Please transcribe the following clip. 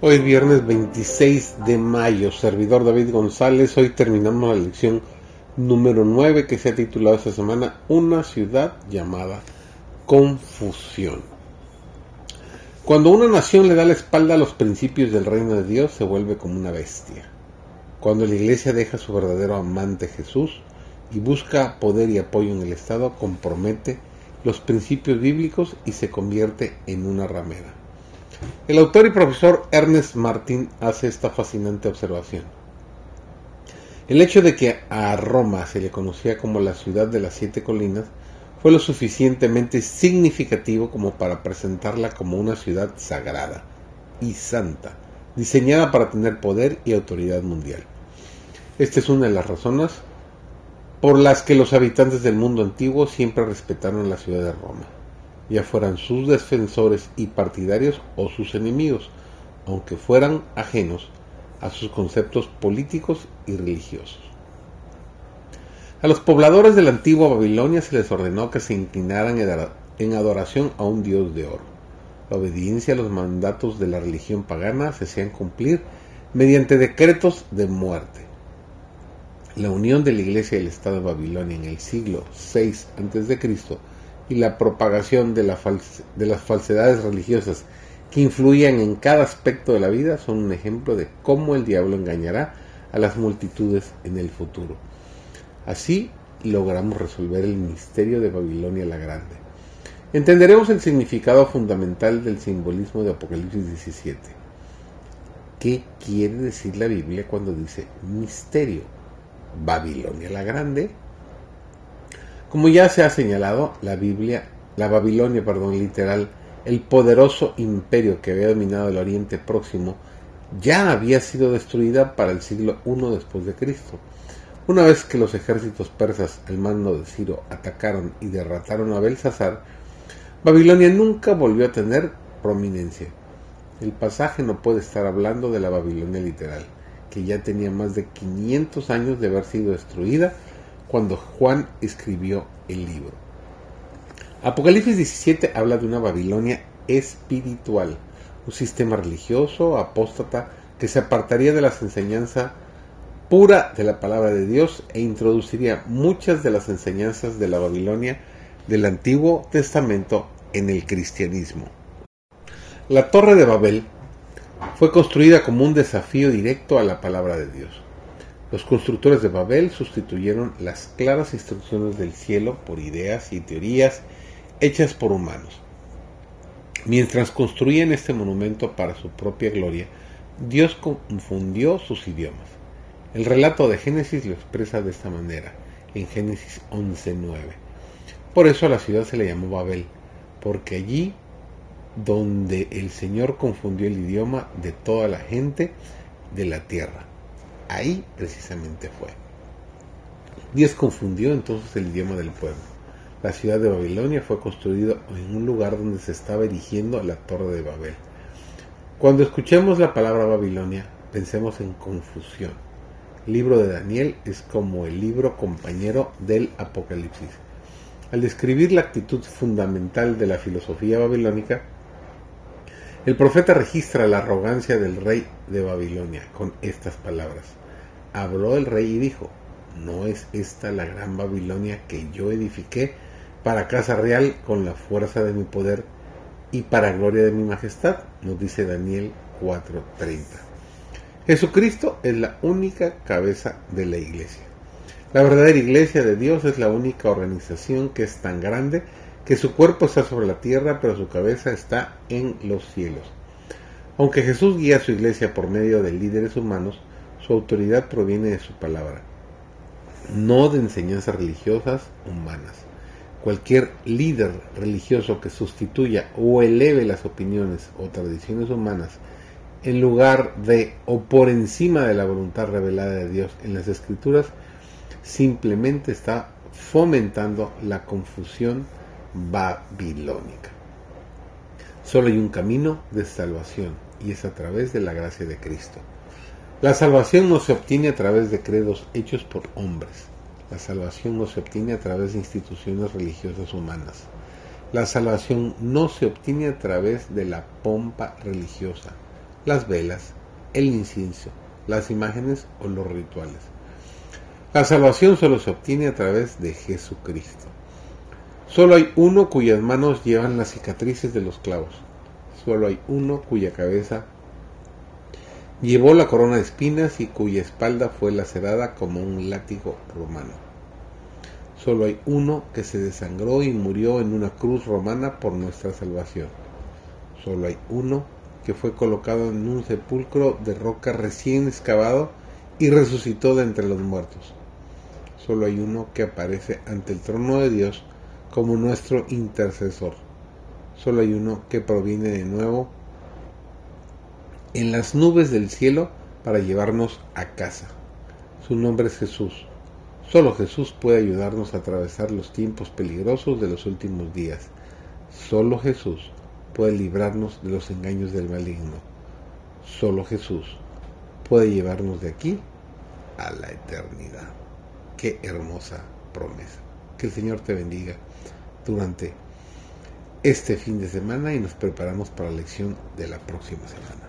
Hoy es viernes 26 de mayo, servidor David González. Hoy terminamos la lección número 9 que se ha titulado esta semana Una ciudad llamada Confusión. Cuando una nación le da la espalda a los principios del reino de Dios, se vuelve como una bestia. Cuando la iglesia deja a su verdadero amante Jesús y busca poder y apoyo en el Estado, compromete los principios bíblicos y se convierte en una ramera. El autor y profesor Ernest Martin hace esta fascinante observación. El hecho de que a Roma se le conocía como la ciudad de las siete colinas fue lo suficientemente significativo como para presentarla como una ciudad sagrada y santa, diseñada para tener poder y autoridad mundial. Esta es una de las razones por las que los habitantes del mundo antiguo siempre respetaron la ciudad de Roma ya fueran sus defensores y partidarios o sus enemigos, aunque fueran ajenos a sus conceptos políticos y religiosos. A los pobladores de la antigua Babilonia se les ordenó que se inclinaran en adoración a un dios de oro. La obediencia a los mandatos de la religión pagana se hacían cumplir mediante decretos de muerte. La unión de la iglesia y el Estado de Babilonia en el siglo VI a.C y la propagación de, las falsedades religiosas que influían en cada aspecto de la vida son un ejemplo de cómo el diablo engañará a las multitudes en el futuro. Así logramos resolver el misterio de Babilonia la Grande. Entenderemos el significado fundamental del simbolismo de Apocalipsis 17. ¿Qué quiere decir la Biblia cuando dice misterio? Babilonia la Grande como ya se ha señalado, la Biblia, la Babilonia, perdón, literal, el poderoso imperio que había dominado el Oriente Próximo, ya había sido destruida para el siglo I después de Cristo. Una vez que los ejércitos persas al mando de Ciro atacaron y derrotaron a Belsasar, Babilonia nunca volvió a tener prominencia. El pasaje no puede estar hablando de la Babilonia literal, que ya tenía más de 500 años de haber sido destruida cuando Juan escribió el libro. Apocalipsis 17 habla de una Babilonia espiritual, un sistema religioso apóstata que se apartaría de las enseñanzas pura de la palabra de Dios e introduciría muchas de las enseñanzas de la Babilonia del Antiguo Testamento en el cristianismo. La Torre de Babel fue construida como un desafío directo a la palabra de Dios. Los constructores de Babel sustituyeron las claras instrucciones del cielo por ideas y teorías hechas por humanos. Mientras construían este monumento para su propia gloria, Dios confundió sus idiomas. El relato de Génesis lo expresa de esta manera, en Génesis 11.9. Por eso a la ciudad se le llamó Babel, porque allí donde el Señor confundió el idioma de toda la gente de la tierra. Ahí precisamente fue. Dios confundió entonces el idioma del pueblo. La ciudad de Babilonia fue construida en un lugar donde se estaba erigiendo la torre de Babel. Cuando escuchemos la palabra Babilonia, pensemos en confusión. El libro de Daniel es como el libro compañero del Apocalipsis. Al describir la actitud fundamental de la filosofía babilónica, el profeta registra la arrogancia del rey de Babilonia con estas palabras. Habló el rey y dijo, ¿no es esta la gran Babilonia que yo edifiqué para casa real con la fuerza de mi poder y para gloria de mi majestad? Nos dice Daniel 4:30. Jesucristo es la única cabeza de la iglesia. La verdadera iglesia de Dios es la única organización que es tan grande que su cuerpo está sobre la tierra, pero su cabeza está en los cielos. Aunque Jesús guía a su iglesia por medio de líderes humanos, su autoridad proviene de su palabra, no de enseñanzas religiosas humanas. Cualquier líder religioso que sustituya o eleve las opiniones o tradiciones humanas en lugar de o por encima de la voluntad revelada de Dios en las escrituras, simplemente está fomentando la confusión babilónica. Solo hay un camino de salvación y es a través de la gracia de Cristo. La salvación no se obtiene a través de credos hechos por hombres. La salvación no se obtiene a través de instituciones religiosas humanas. La salvación no se obtiene a través de la pompa religiosa. las velas, el incienso, las imágenes o los rituales. La salvación solo se obtiene a través de Jesucristo. Solo hay uno cuyas manos llevan las cicatrices de los clavos. Solo hay uno cuya cabeza llevó la corona de espinas y cuya espalda fue lacerada como un látigo romano. Solo hay uno que se desangró y murió en una cruz romana por nuestra salvación. Solo hay uno que fue colocado en un sepulcro de roca recién excavado y resucitó de entre los muertos. Solo hay uno que aparece ante el trono de Dios como nuestro intercesor. Solo hay uno que proviene de nuevo en las nubes del cielo para llevarnos a casa. Su nombre es Jesús. Solo Jesús puede ayudarnos a atravesar los tiempos peligrosos de los últimos días. Solo Jesús puede librarnos de los engaños del maligno. Solo Jesús puede llevarnos de aquí a la eternidad. Qué hermosa promesa. Que el Señor te bendiga durante este fin de semana y nos preparamos para la lección de la próxima semana.